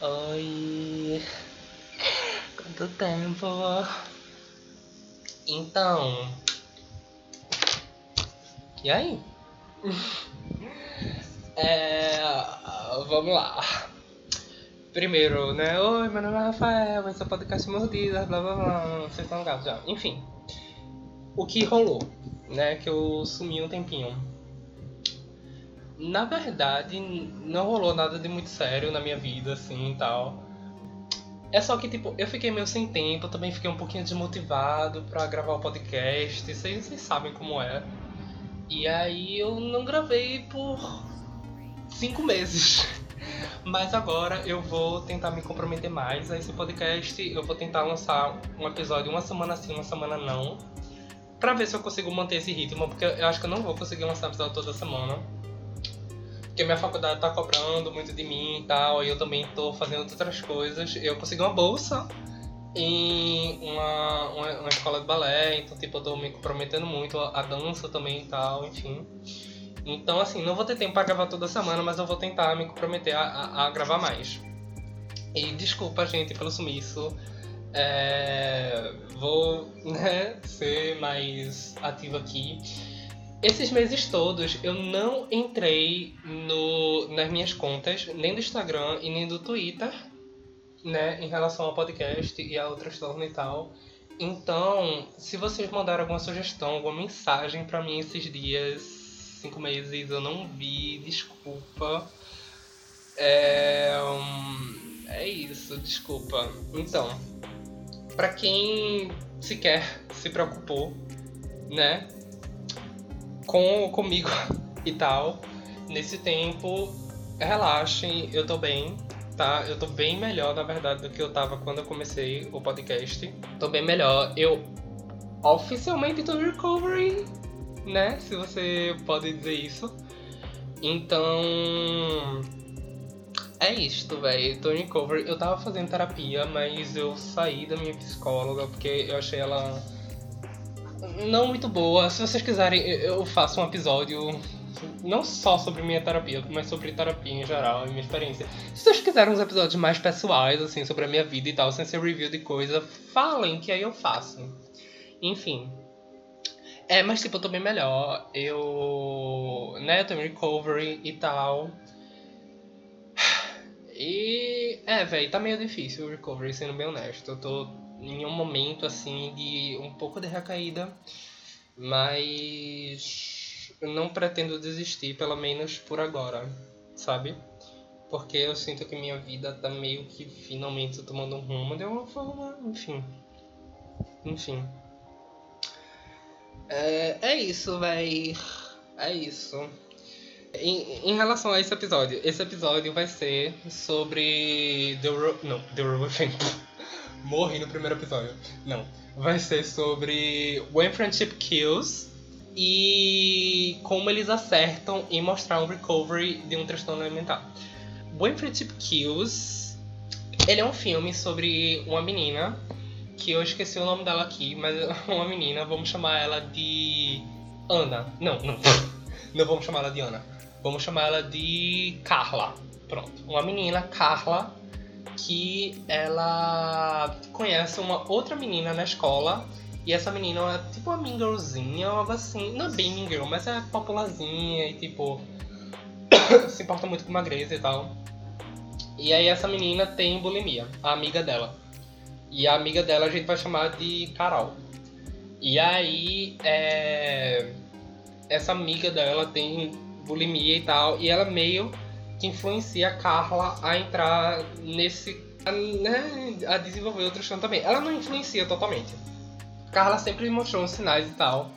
Oi. Quanto tempo? Então. E aí? É, vamos lá. Primeiro, né? Oi, meu nome é Rafael, esse é o podcast Mordidas, blá blá blá. Vocês estão ligados já. Enfim. O que rolou, né? Que eu sumi um tempinho. Na verdade, não rolou nada de muito sério na minha vida, assim e tal. É só que, tipo, eu fiquei meio sem tempo, também fiquei um pouquinho desmotivado pra gravar o podcast. Vocês, vocês sabem como é. E aí eu não gravei por cinco meses. Mas agora eu vou tentar me comprometer mais a esse podcast. Eu vou tentar lançar um episódio uma semana sim, uma semana não. Pra ver se eu consigo manter esse ritmo, porque eu acho que eu não vou conseguir lançar episódio toda semana. Porque minha faculdade tá cobrando muito de mim e tal, e eu também tô fazendo outras coisas. Eu consegui uma bolsa em uma, uma, uma escola de balé, então tipo, eu tô me comprometendo muito a dança também e tal, enfim. Então, assim, não vou ter tempo para gravar toda semana, mas eu vou tentar me comprometer a, a, a gravar mais. E desculpa, gente, pelo sumiço. É, vou né, ser mais ativo aqui. Esses meses todos eu não entrei no, nas minhas contas, nem do Instagram e nem do Twitter, né, em relação ao podcast e a outras tornas e tal. Então, se vocês mandaram alguma sugestão, alguma mensagem para mim esses dias, cinco meses eu não vi, desculpa. É, hum, é isso, desculpa. Então, para quem sequer se preocupou, né, com comigo e tal, nesse tempo, relaxem, eu tô bem, tá? Eu tô bem melhor, na verdade, do que eu tava quando eu comecei o podcast. Tô bem melhor. Eu oficialmente tô recovery né? Se você pode dizer isso. Então. É isto, velho. Tô em. Eu tava fazendo terapia, mas eu saí da minha psicóloga porque eu achei ela não muito boa. Se vocês quiserem, eu faço um episódio não só sobre minha terapia, mas sobre terapia em geral, minha experiência. Se vocês quiserem uns episódios mais pessoais, assim, sobre a minha vida e tal, sem ser review de coisa, falem que aí eu faço. Enfim, é, mas tipo, eu tô bem melhor. Eu. né, eu tô em recovery e tal. E. É, velho, tá meio difícil o recovery, sendo bem honesto. Eu tô em um momento assim de um pouco de recaída. Mas. Eu não pretendo desistir, pelo menos por agora, sabe? Porque eu sinto que minha vida tá meio que finalmente tomando um rumo de uma forma. Enfim. Enfim. É, é isso, véi. É isso. Em, em, relação a esse episódio, esse episódio vai ser sobre The Ro Não, The Revolution. Morri no primeiro episódio. Não. Vai ser sobre When Friendship Kills e como eles acertam em mostrar um recovery de um transtorno alimentar. When Friendship Kills ele é um filme sobre uma menina que eu esqueci o nome dela aqui, mas é uma menina, vamos chamar ela de Ana. Não, não. Não vamos chamar ela de Ana. Vamos chamar ela de Carla. Pronto. Uma menina, Carla, que ela conhece uma outra menina na escola. E essa menina é tipo uma mean girlzinha, algo assim. Não é bem mean girl, mas é popularzinha e tipo. se importa muito com magreza e tal. E aí essa menina tem bulimia, a amiga dela. E a amiga dela a gente vai chamar de Carol. E aí, é... essa amiga dela tem bulimia e tal, e ela meio que influencia a Carla a entrar nesse. A, né, a desenvolver outro chão também. Ela não influencia totalmente. Carla sempre mostrou uns sinais e tal,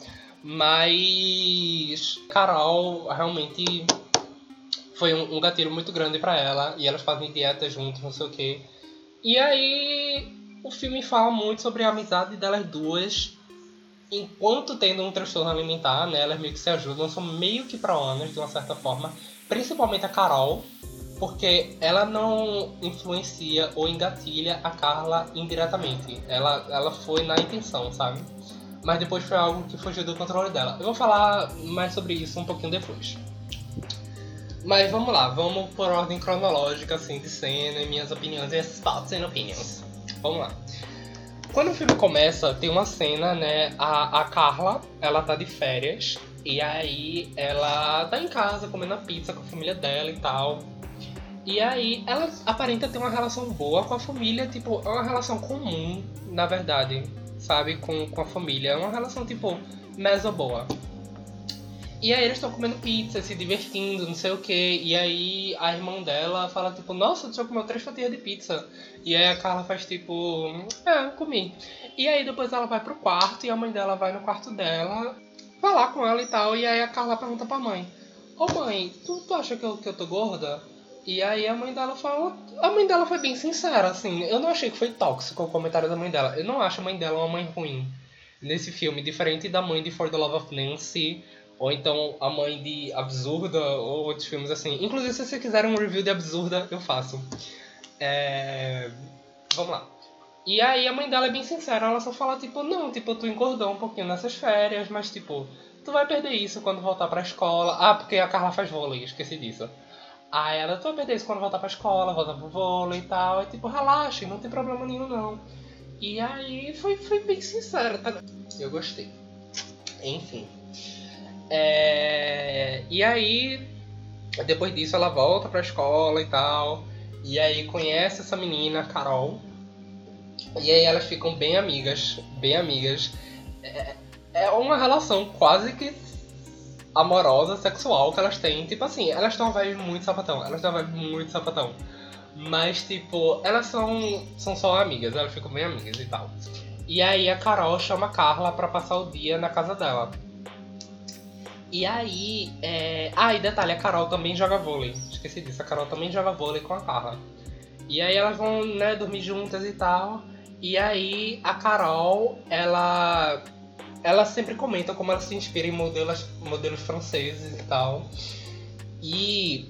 mas Carol realmente foi um, um gatilho muito grande para ela, e elas fazem dieta juntos, não sei o que. E aí o filme fala muito sobre a amizade delas duas, enquanto tendo um transtorno alimentar, né? Elas meio que se ajudam, são meio que pró-anas, de uma certa forma. Principalmente a Carol, porque ela não influencia ou engatilha a Carla indiretamente. Ela, ela foi na intenção, sabe? Mas depois foi algo que fugiu do controle dela. Eu vou falar mais sobre isso um pouquinho depois. Mas vamos lá, vamos por ordem cronológica, assim, de cena, e minhas opiniões e thoughts and opinions. Vamos lá. Quando o filme começa, tem uma cena, né? A, a Carla, ela tá de férias. E aí ela tá em casa comendo a pizza com a família dela e tal. E aí ela aparenta ter uma relação boa com a família, tipo, é uma relação comum, na verdade, sabe? Com, com a família. É uma relação, tipo, meso boa. E aí eles estão comendo pizza, se divertindo, não sei o que. E aí a irmã dela fala, tipo, nossa, tu já comeu três fatias de pizza. E aí a Carla faz tipo, é, comi. E aí depois ela vai pro quarto e a mãe dela vai no quarto dela falar com ela e tal. E aí a Carla pergunta pra mãe, ô oh, mãe, tu, tu acha que eu, que eu tô gorda? E aí a mãe dela fala. A mãe dela foi bem sincera, assim. Eu não achei que foi tóxico o comentário da mãe dela. Eu não acho a mãe dela uma mãe ruim nesse filme, diferente da mãe de For the Love of Nancy ou então a mãe de Absurda, ou outros filmes assim. Inclusive, se você quiser um review de Absurda, eu faço. É... Vamos lá. E aí a mãe dela é bem sincera, ela só fala, tipo, não, tipo, tu engordou um pouquinho nessas férias, mas tipo, tu vai perder isso quando voltar pra escola. Ah, porque a Carla faz vôlei, esqueci disso. Aí ela, tu vai perder isso quando voltar pra escola, voltar pro vôlei e tal. E tipo, relaxe, não tem problema nenhum não. E aí foi, foi bem sincera, tá? Eu gostei. Enfim. É... E aí, depois disso, ela volta pra escola e tal. E aí conhece essa menina, Carol. E aí elas ficam bem amigas, bem amigas. É, é uma relação quase que amorosa, sexual que elas têm. Tipo assim, elas estão vibe muito sapatão. Elas estão vibe muito sapatão. Mas, tipo, elas são, são só amigas, elas ficam bem amigas e tal. E aí a Carol chama a Carla pra passar o dia na casa dela. E aí. É... Ah, e detalhe, a Carol também joga vôlei. Esqueci disso, a Carol também joga vôlei com a Carla. E aí elas vão, né, dormir juntas e tal. E aí a Carol, ela. Ela sempre comenta como ela se inspira em modelos, modelos franceses e tal. E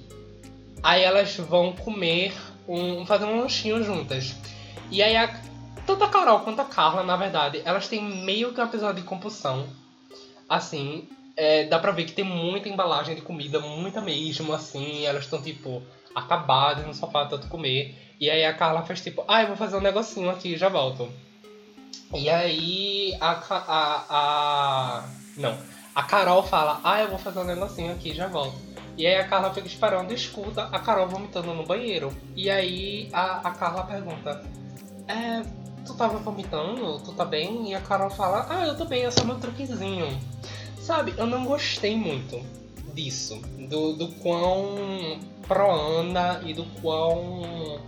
aí elas vão comer um. fazer um lanchinho juntas. E aí a, tanto a Carol quanto a Carla, na verdade, elas têm meio que um episódio de compulsão. Assim, é, dá pra ver que tem muita embalagem de comida, muita mesmo, assim. Elas estão, tipo, acabadas no sofá tanto comer. E aí a Carla faz tipo, ah, eu vou fazer um negocinho aqui já volto. E aí a, a, a. Não. A Carol fala, ah, eu vou fazer um negocinho aqui já volto. E aí a Carla fica esperando e escuta a Carol vomitando no banheiro. E aí a, a Carla pergunta, é, tu tava vomitando? Tu tá bem? E a Carol fala, ah, eu tô bem, é só meu truquezinho. Sabe, eu não gostei muito disso. Do, do quão pro-ana e do quão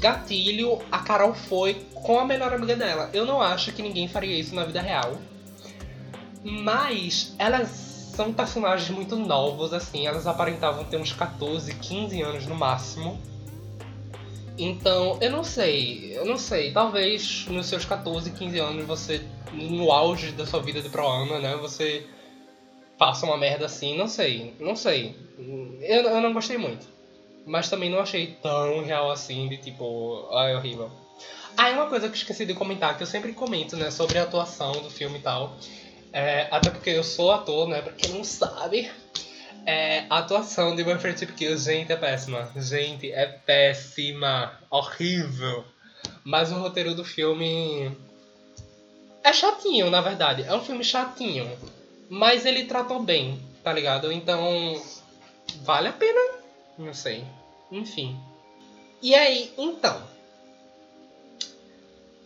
gatilho a Carol foi com a melhor amiga dela. Eu não acho que ninguém faria isso na vida real. Mas elas são personagens muito novos, assim. Elas aparentavam ter uns 14, 15 anos no máximo. Então, eu não sei. Eu não sei. Talvez nos seus 14, 15 anos você no auge da sua vida de pro-ana, né? Você faça uma merda assim, não sei, não sei. Eu, eu não gostei muito. Mas também não achei tão real assim, de tipo, ai, horrível. Ah, e uma coisa que eu esqueci de comentar, que eu sempre comento, né, sobre a atuação do filme e tal. É, até porque eu sou ator, né, pra quem não sabe. É, a atuação de My Friendship Kills, gente, é péssima. Gente, é péssima. Horrível. Mas o roteiro do filme é chatinho, na verdade. É um filme chatinho. Mas ele tratou bem, tá ligado? Então. Vale a pena? Não sei. Enfim. E aí, então.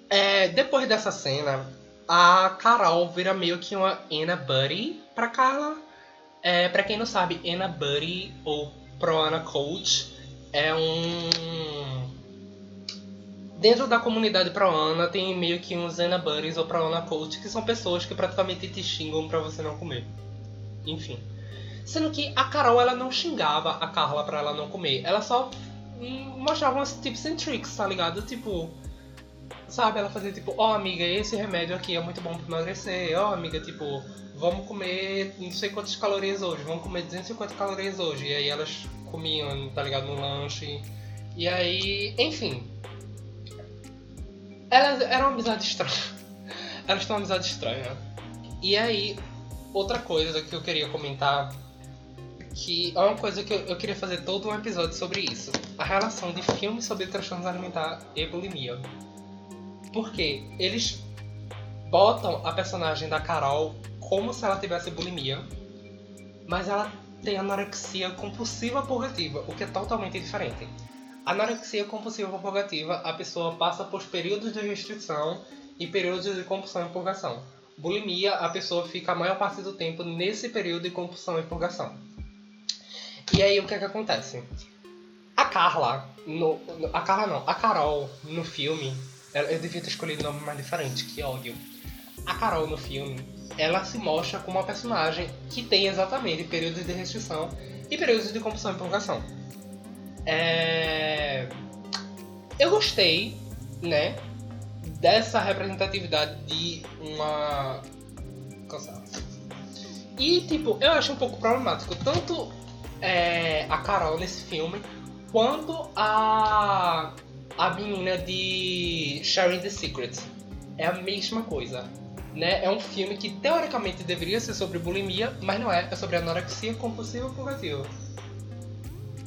É, depois dessa cena, a Carol vira meio que uma Anna Buddy pra Carla. É, pra quem não sabe, Anna Buddy ou Pro Anna Coach é um Dentro da comunidade Proana tem meio que uns Buddies ou Proana Coach, que são pessoas que praticamente te xingam para você não comer. Enfim. Sendo que a Carol ela não xingava a Carla para ela não comer. Ela só mostrava uns tips and tricks, tá ligado? Tipo, sabe, ela fazia tipo, ó oh, amiga, esse remédio aqui é muito bom pra emagrecer. Ó oh, amiga, tipo, vamos comer não sei quantas calorias hoje, vamos comer 250 calorias hoje. E aí elas comiam, tá ligado, no lanche. E aí, enfim, elas eram uma amizade estranha. Elas têm uma amizade estranha. E aí, outra coisa que eu queria comentar que é uma coisa que eu, eu, queria fazer todo um episódio sobre isso. A relação de filmes sobre transtorno alimentar e bulimia. Porque eles botam a personagem da Carol como se ela tivesse bulimia, mas ela tem anorexia compulsiva purgativa, o que é totalmente diferente. Anorexia compulsiva purgativa, a pessoa passa por períodos de restrição e períodos de compulsão e purgação. Bulimia, a pessoa fica a maior parte do tempo nesse período de compulsão e purgação. E aí o que é que acontece? A Carla, no, a Carla não, a Carol no filme, eu devia ter escolhido um nome mais diferente, que ódio. A Carol no filme, ela se mostra como uma personagem que tem exatamente períodos de restrição e períodos de compulsão e prorrogação. É... Eu gostei, né, dessa representatividade de uma. E, tipo, eu acho um pouco problemático tanto é, a Carol nesse filme quanto a. a menina de Sharing the Secret. É a mesma coisa né? É um filme que teoricamente deveria ser sobre bulimia, mas não é. É sobre anorexia compulsiva purgativa.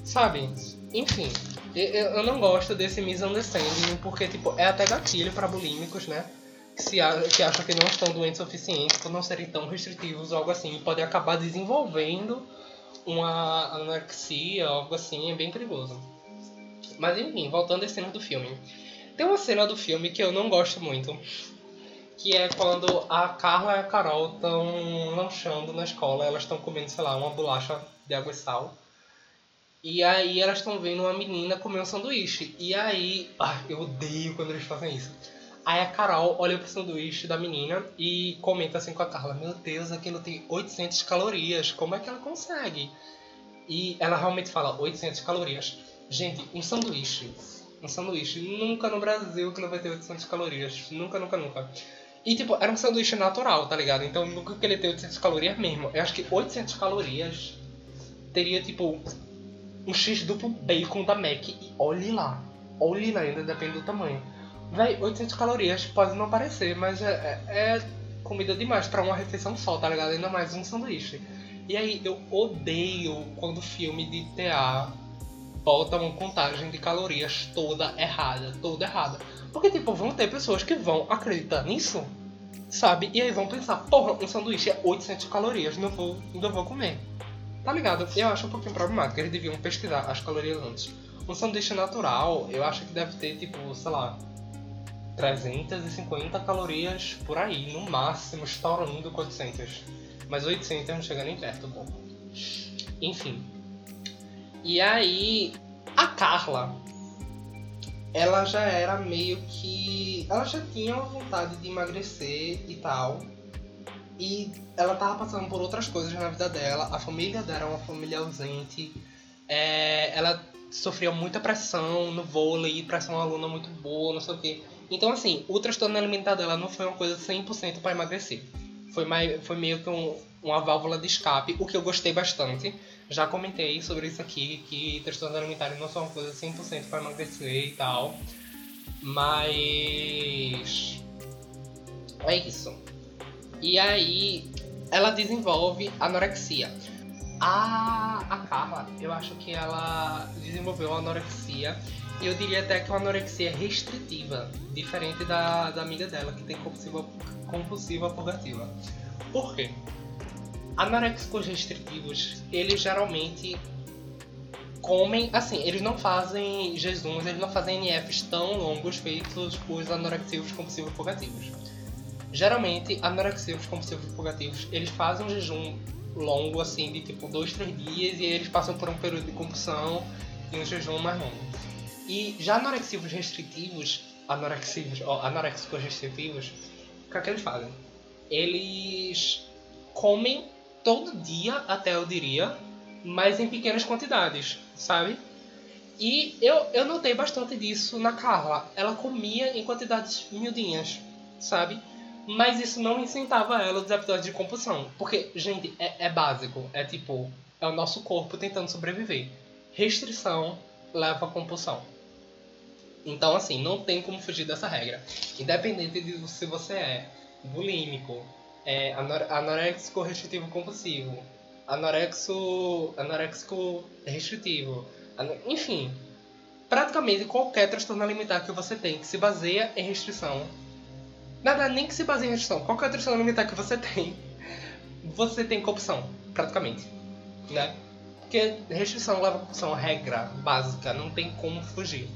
Sabe? Enfim, eu não gosto desse misunderstanding, porque tipo, é até gatilho para bulímicos, né? Que, se, que acham que não estão doentes o suficiente por não serem tão restritivos ou algo assim. E podem acabar desenvolvendo uma anorexia, algo assim, é bem perigoso. Mas enfim, voltando à cena do filme. Tem uma cena do filme que eu não gosto muito, que é quando a Carla e a Carol estão lanchando na escola, elas estão comendo, sei lá, uma bolacha de água e sal. E aí elas estão vendo uma menina comer um sanduíche. E aí, ah, eu odeio quando eles fazem isso. Aí a Carol olha pro sanduíche da menina e comenta assim com a Carla: Meu Deus, aquilo tem 800 calorias, como é que ela consegue? E ela realmente fala: 800 calorias. Gente, um sanduíche. Um sanduíche. Nunca no Brasil que não vai ter 800 calorias. Nunca, nunca, nunca. E, tipo, era um sanduíche natural, tá ligado? Então, nunca que ele tem 800 calorias mesmo. Eu acho que 800 calorias teria, tipo, um X duplo bacon da Mac. E olhe lá. Olhe lá, ainda depende do tamanho. Véi, 800 calorias pode não parecer, mas é, é, é comida demais para uma refeição só, tá ligado? Ainda mais um sanduíche. E aí, eu odeio quando filme de TA bota uma contagem de calorias toda errada, toda errada. Porque, tipo, vão ter pessoas que vão acreditar nisso, sabe? E aí vão pensar, porra, um sanduíche é 800 calorias, não vou, não vou comer. Tá ligado? Eu acho um pouquinho problemático, eles deviam pesquisar as calorias antes. Um sanduíche natural, eu acho que deve ter, tipo, sei lá, 350 calorias por aí, no máximo, estourando 400. Mas 800 não chega nem perto, bom. Enfim. E aí, a Carla, ela já era meio que. Ela já tinha vontade de emagrecer e tal. E ela tava passando por outras coisas na vida dela. A família dela era uma família ausente. É, ela sofria muita pressão no vôlei, pressão aluna muito boa, não sei o quê. Então, assim, o transtorno alimentar dela não foi uma coisa 100% para emagrecer. Foi, mais, foi meio que um, uma válvula de escape, o que eu gostei bastante. Já comentei sobre isso aqui, que transtornos alimentares não são uma coisa 100% para emagrecer e tal. Mas. É isso. E aí, ela desenvolve anorexia. A, a Carla, eu acho que ela desenvolveu anorexia. Eu diria até que é uma anorexia restritiva, diferente da, da amiga dela, que tem compulsiva, compulsiva purgativa. Por quê? Anoréxicos restritivos, eles geralmente comem, assim, eles não fazem jejuns, eles não fazem NFs tão longos feitos os anorexivos compulsivos purgativos. Geralmente, anorexivos compulsivos purgativos, eles fazem um jejum longo, assim, de tipo 2, 3 dias, e eles passam por um período de compulsão e um jejum mais longo. E já anorexivos restritivos, anorexivos, ó, anoréxicos restritivos, o que é que eles fazem? Eles comem todo dia, até eu diria, mas em pequenas quantidades, sabe? E eu, eu notei bastante disso na Carla. Ela comia em quantidades miudinhas, sabe? Mas isso não incitava ela dos episódios de compulsão. Porque, gente, é, é básico. É tipo, é o nosso corpo tentando sobreviver. Restrição leva a compulsão. Então, assim, não tem como fugir dessa regra. Independente de se você é bulímico, é, anoréxico restritivo compulsivo, anorexo, anorexico restritivo, enfim, praticamente qualquer transtorno alimentar que você tem que se baseia em restrição, nada nem que se baseie em restrição, qualquer transtorno alimentar que você tem, você tem compulsão, praticamente, né? Porque restrição leva a compulsão, regra básica, não tem como fugir.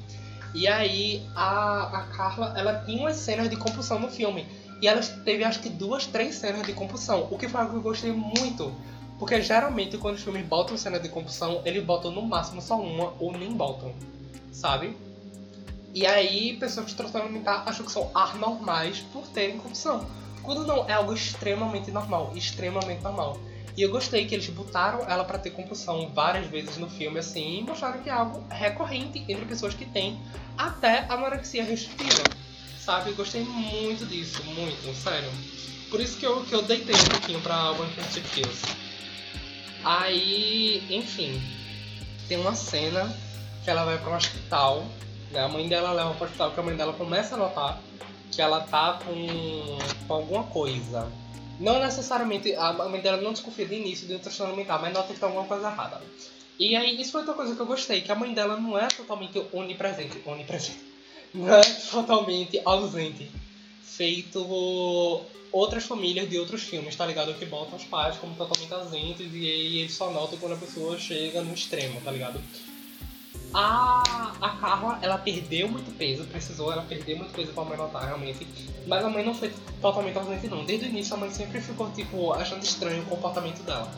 E aí a, a Carla, ela tinha umas cenas de compulsão no filme. E ela teve acho que duas, três cenas de compulsão, o que foi algo que eu gostei muito. Porque geralmente quando os filmes botam cena de compulsão, eles botam no máximo só uma ou nem botam, sabe? E aí pessoas que transtorno alimentar acham que são anormais por terem compulsão. Quando não, é algo extremamente normal, extremamente normal. E eu gostei que eles botaram ela para ter compulsão várias vezes no filme, assim, e mostraram que é algo recorrente entre pessoas que têm até anorexia restritiva. Sabe? Eu gostei muito disso, muito, sério. Por isso que eu, que eu deitei um pouquinho pra One Fifty Kills. Aí, enfim, tem uma cena que ela vai para um hospital? A mãe dela leva para o hospital, que a mãe dela começa a notar que ela tá com, com alguma coisa. Não necessariamente, a mãe dela não desconfia de início de um transtorno mental, mas nota que tá alguma coisa errada. E aí, isso foi outra coisa que eu gostei, que a mãe dela não é totalmente onipresente, onipresente, não é totalmente ausente, feito outras famílias de outros filmes, tá ligado? Que botam os pais como totalmente ausentes e aí eles só notam quando a pessoa chega no extremo, tá ligado? A, a Carla, ela perdeu muito peso, precisou ela perder muito peso pra mãe notar, realmente. Mas a mãe não foi totalmente ausente, não. Desde o início, a mãe sempre ficou, tipo, achando estranho o comportamento dela.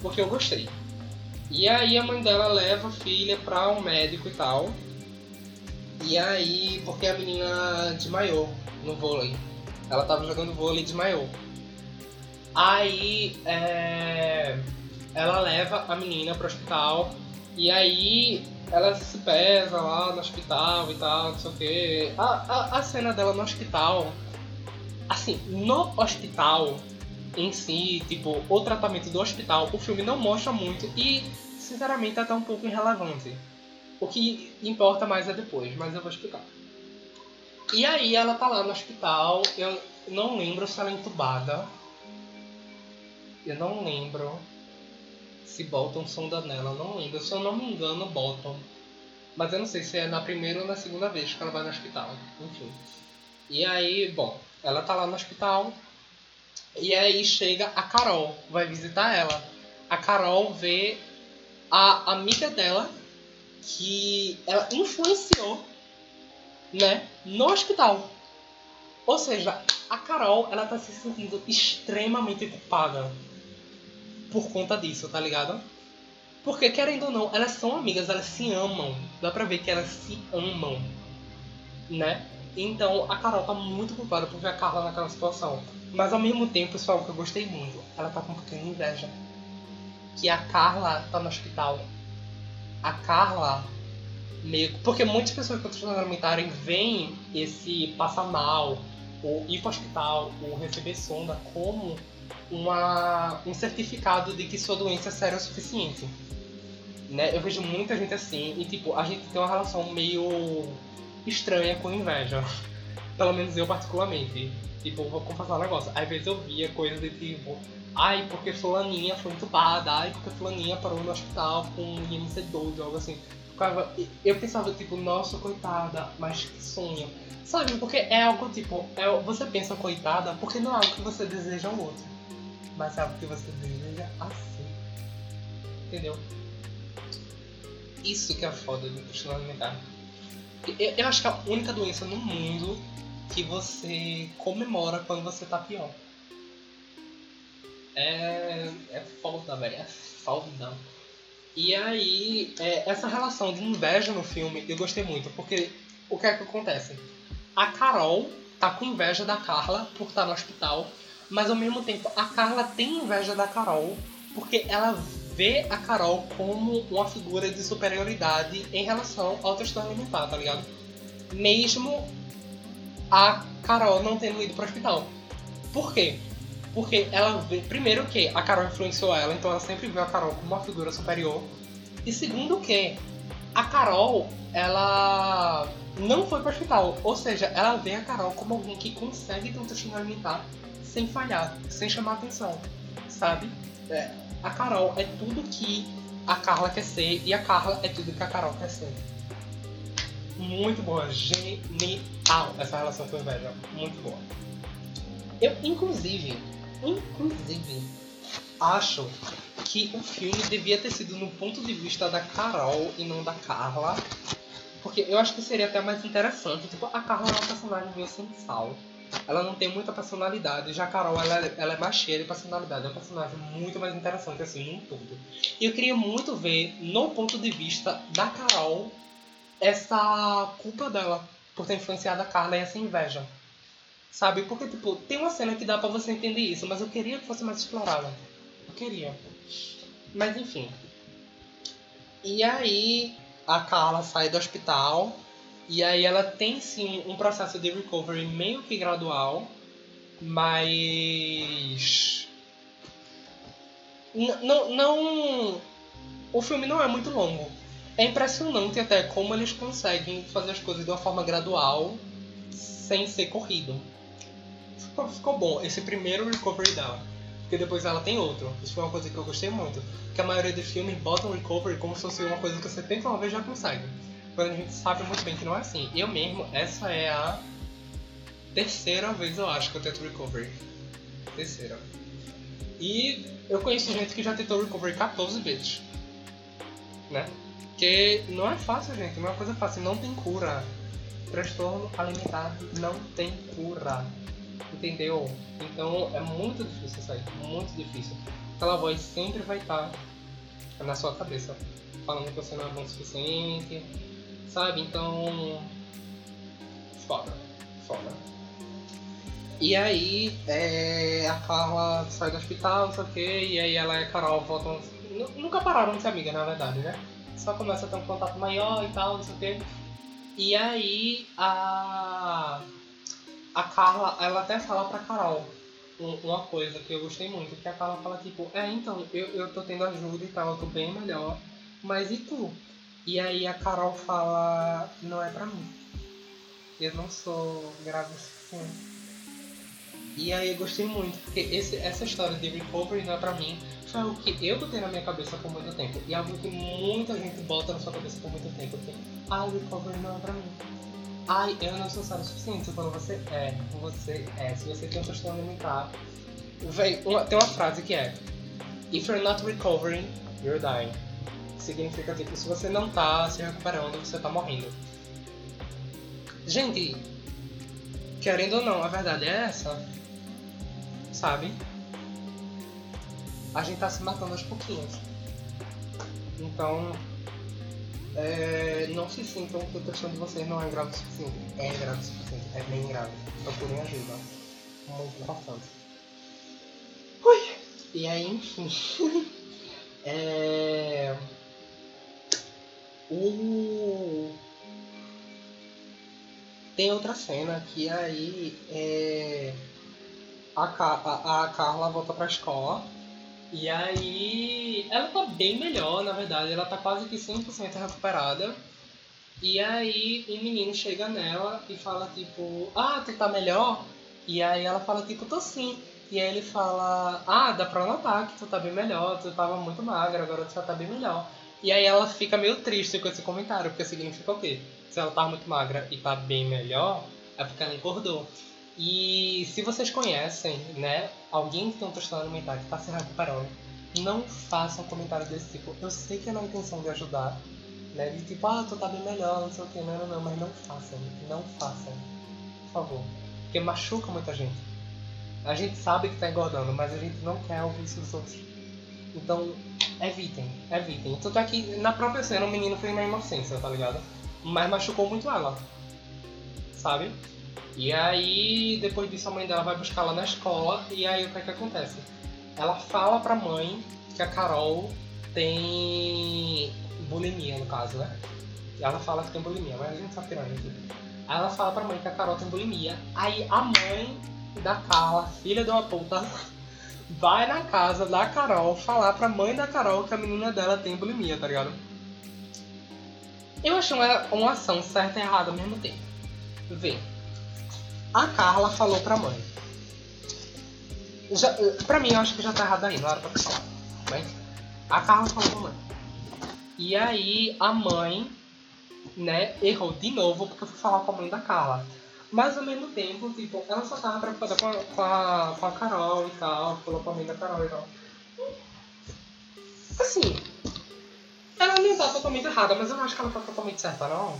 Porque eu gostei. E aí, a mãe dela leva a filha pra um médico e tal. E aí, porque a menina desmaiou no vôlei. Ela tava jogando vôlei e desmaiou. Aí, é... ela leva a menina pro hospital. E aí, ela se pesa lá no hospital e tal, não sei o que. A, a, a cena dela no hospital, assim, no hospital em si, tipo, o tratamento do hospital, o filme não mostra muito e, sinceramente, é até um pouco irrelevante. O que importa mais é depois, mas eu vou explicar. E aí ela tá lá no hospital, eu não lembro se ela é entubada. Eu não lembro se botam sonda nela, não lembro. Se eu não me engano, botam. Mas eu não sei se é na primeira ou na segunda vez que ela vai no hospital. Enfim. E aí, bom, ela tá lá no hospital. E aí chega a Carol, vai visitar ela. A Carol vê a amiga dela que ela influenciou, né, no hospital. Ou seja, a Carol, ela tá se sentindo extremamente culpada por conta disso, tá ligado? Porque, querendo ou não, elas são amigas, elas se amam. Dá pra ver que elas se amam, né? Então, a Carol tá muito culpada por ver a Carla naquela situação. Mas, ao mesmo tempo, isso é algo que eu gostei muito. Ela tá com um pouquinho de inveja. Que a Carla tá no hospital. A Carla meio... Porque muitas pessoas com transtorno alimentar veem esse passar mal, ou ir pro hospital, ou receber sonda como uma, um certificado de que sua doença é séria o suficiente. Né? Eu vejo muita gente assim e tipo, a gente tem uma relação meio estranha com inveja. Pelo menos eu particularmente. Tipo, vou confessar um negócio. Às vezes eu via coisas de tipo, ai, porque fulaninha foi entubada, ai, porque fulaninha parou no hospital com IMC12 ou algo assim. Eu pensava, tipo, nossa, coitada, mas que sonho. Sabe, porque é algo tipo, é, você pensa coitada porque não é algo que você deseja ao outro mas é algo que você deseja assim. Entendeu? Isso que é foda do transtorno alimentar. Eu, eu acho que é a única doença no mundo que você comemora quando você tá pior. É, é foda, velho. É foda. E aí, é, essa relação de inveja no filme eu gostei muito, porque o que é que acontece? A Carol tá com inveja da Carla por estar no hospital mas ao mesmo tempo, a Carla tem inveja da Carol, porque ela vê a Carol como uma figura de superioridade em relação ao transtorno alimentar, tá ligado? Mesmo a Carol não tendo ido pro hospital. Por quê? Porque ela vê, primeiro que a Carol influenciou ela, então ela sempre viu a Carol como uma figura superior. E segundo que a Carol, ela não foi pro hospital. Ou seja, ela vê a Carol como alguém que consegue ter um transtorno alimentar sem falhar, sem chamar atenção, sabe? É, A Carol é tudo que a Carla quer ser e a Carla é tudo que a Carol quer ser. Muito boa, genial essa relação com inveja. Muito boa. Eu, inclusive, inclusive, acho que o filme devia ter sido no ponto de vista da Carol e não da Carla. Porque eu acho que seria até mais interessante. Tipo, a Carla é uma personagem meio sem sal. Ela não tem muita personalidade. Já a Carol, ela, ela é mais cheia de personalidade. É uma personagem muito mais interessante, assim, num todo. E eu queria muito ver, no ponto de vista da Carol, essa culpa dela por ter influenciado a Carla e essa inveja. Sabe? Porque, tipo, tem uma cena que dá pra você entender isso, mas eu queria que fosse mais explorada. Eu queria. Mas enfim. E aí a Carla sai do hospital e aí ela tem sim um processo de recovery meio que gradual, mas não, não o filme não é muito longo. É impressionante até como eles conseguem fazer as coisas de uma forma gradual sem ser corrido. Ficou, ficou bom esse primeiro recovery dela porque depois ela tem outro. Isso foi uma coisa que eu gostei muito. Que a maioria dos filmes botam recovery como se fosse uma coisa que você tenta uma vez já consegue. Quando a gente sabe muito bem que não é assim. Eu mesmo, essa é a terceira vez eu acho que eu tento recovery. Terceira. E eu conheço gente que já tentou recovery 14 vezes. Né? Que não é fácil, gente. Não é uma coisa fácil. Não tem cura. Transtorno alimentar não tem cura. Entendeu? Então é muito difícil aí, muito difícil. Aquela voz sempre vai estar na sua cabeça, falando que você não é bom o suficiente, sabe? Então. Foda, foda. E aí, é, a Carla sai do hospital, não sei o que, e aí ela e a Carol voltam. Nunca pararam de ser amigas, na verdade, né? Só começa a ter um contato maior e tal, não sei o que. E aí a a Carla, ela até fala pra Carol uma coisa que eu gostei muito, que a Carla fala tipo, é então, eu, eu tô tendo ajuda e tal, eu tô bem melhor, mas e tu? E aí a Carol fala, não é pra mim. Eu não sou grave suficiente. E aí eu gostei muito, porque esse, essa história de recovery não é pra mim, foi algo que eu botei na minha cabeça por muito tempo. E algo que muita gente bota na sua cabeça por muito tempo. Que, ah, recovery não é pra mim. Ai, eu não sou sábio o suficiente. Quando você é, você é. Se você tem um transtorno alimentar. Véi, uma, tem uma frase que é: If you're not recovering, you're dying. Significa tipo, se você não tá se recuperando, você tá morrendo. Gente, querendo ou não, a verdade é essa. Sabe? A gente tá se matando aos pouquinhos. Então, é, não se sintam que a questão de vocês não é grave o suficiente. É grave o suficiente, é bem grave. Procurem ajuda. Muito importante. Ui. E aí, enfim. é... O... Tem outra cena que aí é... a, a, a Carla volta pra escola e aí, ela tá bem melhor, na verdade. Ela tá quase que 100% recuperada. E aí, um menino chega nela e fala, tipo, ah, tu tá melhor? E aí ela fala, tipo, tô sim. E aí ele fala, ah, dá pra notar que tu tá bem melhor, tu tava muito magra, agora tu já tá bem melhor. E aí ela fica meio triste com esse comentário, porque significa o quê? Se ela tá muito magra e tá bem melhor, é porque ela engordou. E se vocês conhecem, né, alguém que tem um transtorno alimentar que está se recuperando, não façam um comentário desse tipo. Eu sei que é na intenção de ajudar, né, de tipo, ah, tu tá bem melhor, não sei o que, não, não, não, mas não façam, não façam, por favor, porque machuca muita gente. A gente sabe que tá engordando, mas a gente não quer ouvir isso dos outros. Então, evitem, evitem. Tanto é que na própria cena o menino fez na inocência, tá ligado? Mas machucou muito ela, sabe? E aí, depois disso, a mãe dela vai buscar ela na escola. E aí, o que é que acontece? Ela fala pra mãe que a Carol tem bulimia, no caso, né? Ela fala que tem bulimia, mas a gente que não, gente. Aí ela fala pra mãe que a Carol tem bulimia. Aí a mãe da Carla, filha de uma puta, vai na casa da Carol falar pra mãe da Carol que a menina dela tem bulimia, tá ligado? Eu achei uma, uma ação certa e errada ao mesmo tempo. Vê, a Carla falou pra mãe. Já, pra mim, eu acho que já tá errado aí, não era pra falar. mas a Carla falou mãe. E aí a mãe, né, errou de novo porque eu fui falar com a mãe da Carla. Mas ao mesmo tempo, tipo, ela só tava preocupada com a, com a, com a Carol e tal, falou com a mãe da Carol e tal. Assim, ela não tá totalmente errada, mas eu não acho que ela tá totalmente certa, não.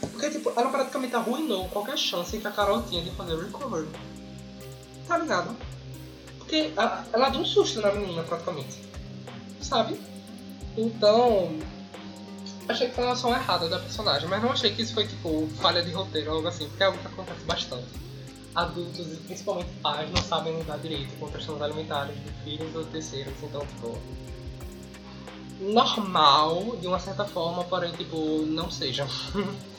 Porque, tipo, ela praticamente arruinou qualquer chance que a Carol tinha de fazer o recovery. Tá ligado? Porque ela, ela deu um susto na menina, praticamente. Sabe? Então, achei que foi uma ação errada da personagem, mas não achei que isso foi tipo falha de roteiro ou algo assim, porque é algo que acontece bastante. Adultos e principalmente pais não sabem lidar direito com questões alimentares de filhos ou terceiros, então tipo. Normal, de uma certa forma, porém tipo, não seja.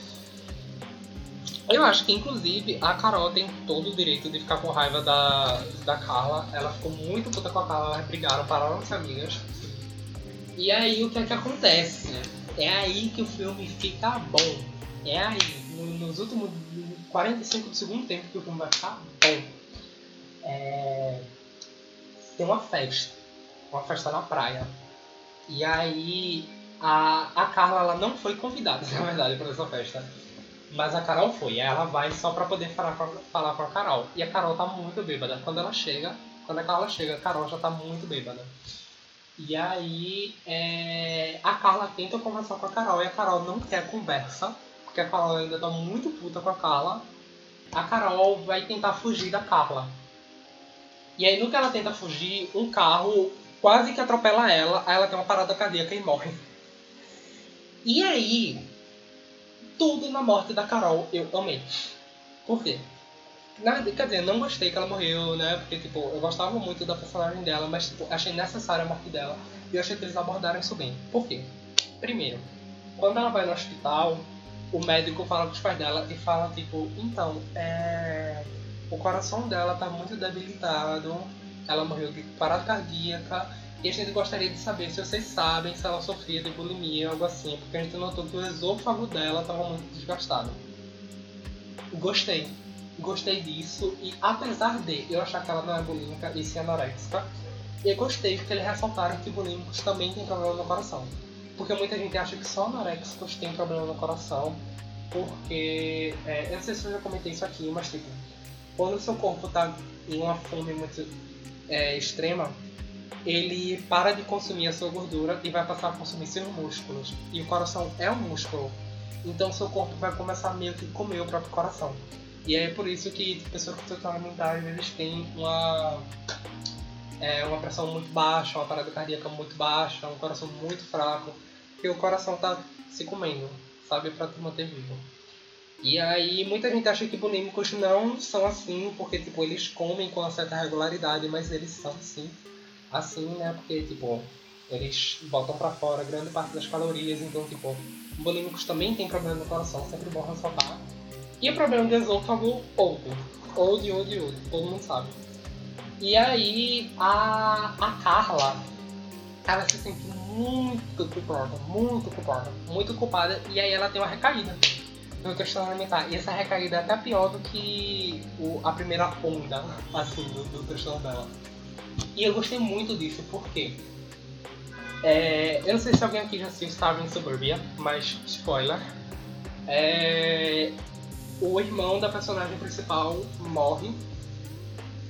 Eu acho que inclusive a Carol tem todo o direito de ficar com raiva da, da Carla. Ela ficou muito puta com a Carla, elas brigaram, pararam de ser amigas. E aí o que é que acontece? É aí que o filme fica bom. É aí, nos últimos 45 do segundo tempo que o filme vai ficar bom. É... Tem uma festa. Uma festa na praia. E aí a, a Carla ela não foi convidada, na verdade, para essa festa. Mas a Carol foi. Ela vai só pra poder falar com, a, falar com a Carol. E a Carol tá muito bêbada. Quando ela chega, quando a Carla chega, a Carol já tá muito bêbada. E aí é, a Carla tenta conversar com a Carol e a Carol não quer conversa, porque a Carol ainda tá muito puta com a Carla. A Carol vai tentar fugir da Carla. E aí no que ela tenta fugir, um carro quase que atropela ela, aí ela tem uma parada cardíaca e morre. E aí, tudo na morte da Carol eu amei. Por quê? Na, quer dizer, não gostei que ela morreu, né? Porque, tipo, eu gostava muito da personagem dela, mas, tipo, achei necessária a morte dela. E eu achei que eles abordaram isso bem. Por quê? Primeiro, quando ela vai no hospital, o médico fala com os pais dela e fala, tipo, então, é... o coração dela tá muito debilitado, ela morreu de parada cardíaca, e a gente gostaria de saber se vocês sabem se ela sofria de bulimia ou algo assim, porque a gente notou que o esôfago dela estava muito desgastado. Gostei gostei disso e apesar de eu achar que ela não é bulímica e sim anoréxica, eu gostei porque eles ressaltaram que bulímicos também têm problema no coração. Porque muita gente acha que só anoréxicos têm problema no coração, porque é, eu não sei se eu já comentei isso aqui, mas tipo, quando o seu corpo está em uma fome muito é, extrema, ele para de consumir a sua gordura e vai passar a consumir seus músculos. E o coração é um músculo. Então seu corpo vai começar meio que comer o próprio coração. E é por isso que pessoas com transtorno mentais eles têm uma, é, uma pressão muito baixa, uma parada cardíaca muito baixa, um coração muito fraco, porque o coração está se comendo, sabe, para te manter vivo. E aí muita gente acha que bulímicos não são assim, porque tipo, eles comem com uma certa regularidade, mas eles são sim assim, né? Porque tipo, eles botam para fora grande parte das calorias, então tipo, bulímicos também têm problema no coração, sempre bom ressaltar. E o problema do esôfago, outro. Old, old, old. Todo mundo sabe. E aí, a, a Carla, ela se sente muito culpada, muito culpada, muito culpada. E aí ela tem uma recaída no transtorno alimentar. E essa recaída é até pior do que o, a primeira onda, assim, do, do transtorno dela. E eu gostei muito disso, porque... É, eu não sei se alguém aqui já assistiu Starving Suburbia, mas spoiler. É, o irmão da personagem principal morre,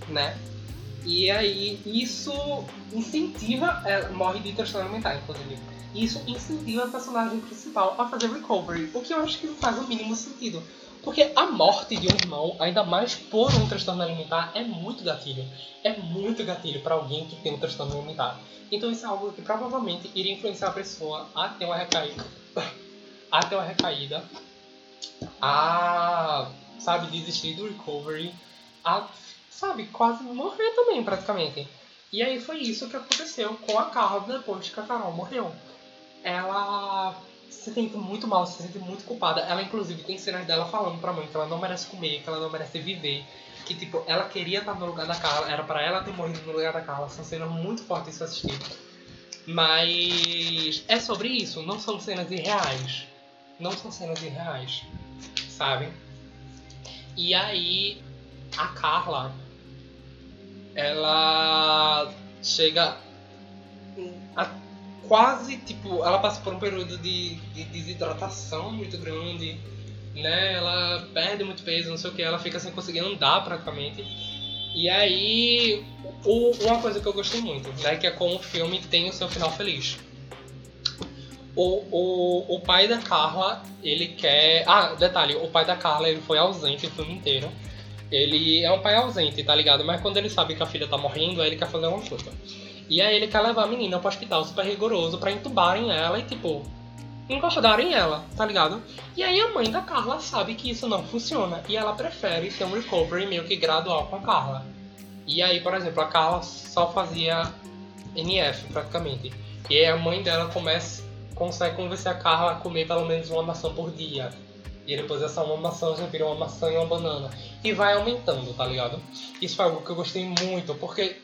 né? E aí isso incentiva, ela morre de transtorno mental, inclusive. Isso incentiva a personagem principal a fazer recovery, o que eu acho que não faz o mínimo sentido. Porque a morte de um irmão, ainda mais por um transtorno alimentar, é muito gatilho. É muito gatilho para alguém que tem um transtorno alimentar. Então isso é algo que provavelmente iria influenciar a pessoa a ter uma recaída. a ter uma recaída a, sabe, desistir do recovery, a, sabe, quase morrer também, praticamente. E aí foi isso que aconteceu com a Carla depois que a Carol morreu. Ela se sente muito mal, se sente muito culpada. Ela, inclusive, tem cenas dela falando pra mãe que ela não merece comer, que ela não merece viver. Que, tipo, ela queria estar no lugar da Carla, era para ela ter morrido no lugar da Carla. São cenas muito fortes de se assistir. Mas é sobre isso, não são cenas irreais. Não são cenas irreais sabe? E aí a Carla ela chega a, quase, tipo, ela passa por um período de, de desidratação muito grande, né? Ela perde muito peso, não sei o que, ela fica sem conseguir andar praticamente. E aí, o, uma coisa que eu gostei muito, né? Que é como o filme tem o seu final feliz. O, o, o pai da Carla, ele quer. Ah, detalhe, o pai da Carla ele foi ausente o filme inteiro. Ele é um pai ausente, tá ligado? Mas quando ele sabe que a filha tá morrendo, aí ele quer fazer uma coisa. E aí ele quer levar a menina pro hospital super rigoroso pra entubarem ela e, tipo, encordarem ela, tá ligado? E aí a mãe da Carla sabe que isso não funciona e ela prefere ter um recovery meio que gradual com a Carla. E aí, por exemplo, a Carla só fazia NF praticamente. E aí a mãe dela começa consegue convencer a Carla a comer pelo menos uma maçã por dia. E depois essa uma maçã já vira uma maçã e uma banana. E vai aumentando, tá ligado? Isso foi algo que eu gostei muito, porque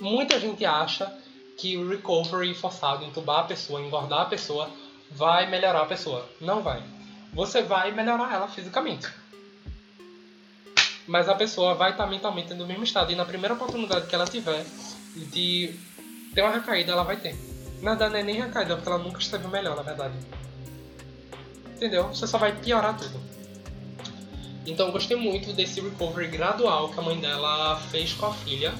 muita gente acha que o recovery forçado, entubar a pessoa, engordar a pessoa, vai melhorar a pessoa. Não vai. Você vai melhorar ela fisicamente. Mas a pessoa vai estar mentalmente no mesmo estado. E na primeira oportunidade que ela tiver de ter uma recaída, ela vai ter. Na verdade, não é nem recaída, porque ela nunca esteve melhor, na verdade. Entendeu? Você só vai piorar tudo. Então gostei muito desse recovery gradual que a mãe dela fez com a filha.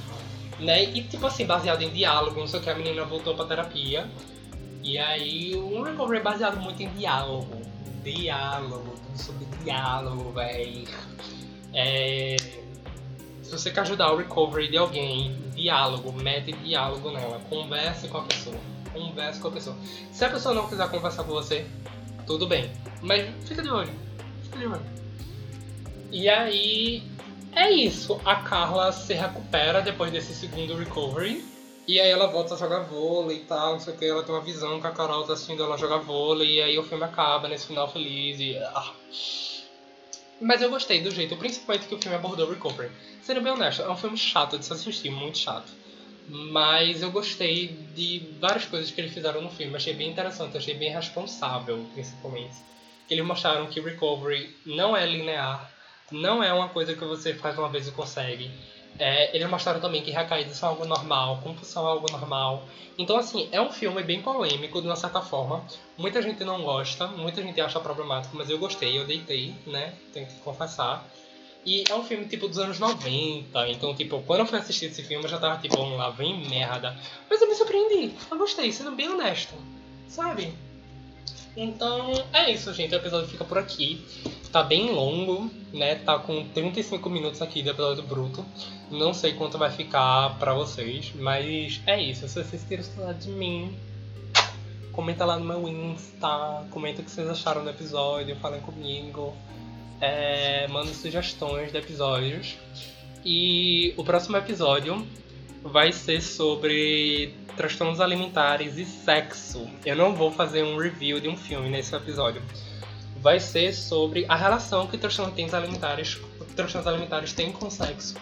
Né? E tipo assim, baseado em diálogo, o que, a menina voltou pra terapia. E aí um recovery baseado muito em diálogo. Diálogo, tudo sobre diálogo, véi. É... Se você quer ajudar o recovery de alguém, diálogo, mete diálogo nela, converse com a pessoa converse com a pessoa. Se a pessoa não quiser conversar com você, tudo bem. Mas fica de olho. Fica de olho. E aí é isso. A Carla se recupera depois desse segundo recovery. E aí ela volta a jogar vôlei e tal, não sei o que. Ela tem uma visão que a Carol tá assistindo ela jogar vôlei. E aí o filme acaba nesse final feliz. E... Ah. Mas eu gostei do jeito, principalmente que o filme abordou o recovery. Sendo bem honesto, é um filme chato de se assistir, muito chato. Mas eu gostei de várias coisas que eles fizeram no filme. Achei bem interessante, achei bem responsável, principalmente. Eles mostraram que recovery não é linear, não é uma coisa que você faz uma vez e consegue. É, eles mostraram também que recaídas são algo normal, compulsão é algo normal. Então, assim, é um filme bem polêmico, de uma certa forma. Muita gente não gosta, muita gente acha problemático, mas eu gostei, eu deitei, né? Tenho que confessar. E é um filme, tipo, dos anos 90. Então, tipo, quando eu fui assistir esse filme, eu já tava, tipo, lá, vem merda. Mas eu me surpreendi. Eu gostei, sendo bem honesto. Sabe? Então, é isso, gente. O episódio fica por aqui. Tá bem longo, né? Tá com 35 minutos aqui do episódio bruto. Não sei quanto vai ficar pra vocês, mas é isso. Se vocês tiram saudade de mim, comenta lá no meu Insta. Comenta o que vocês acharam do episódio. Falem comigo é, manda sugestões de episódios. E o próximo episódio vai ser sobre transtornos alimentares e sexo. Eu não vou fazer um review de um filme nesse episódio. Vai ser sobre a relação que transtornos alimentares, transtornos alimentares têm com o sexo.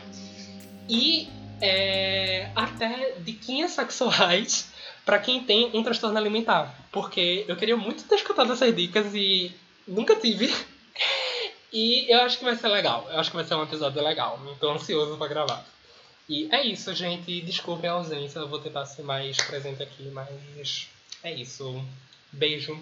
E é, até diquinhas sexuais para quem tem um transtorno alimentar. Porque eu queria muito ter escutado essas dicas e nunca tive. E eu acho que vai ser legal. Eu acho que vai ser um episódio legal. Tô ansioso para gravar. E é isso, gente. Desculpem a ausência. Eu vou tentar ser mais presente aqui, mas é isso. Beijo.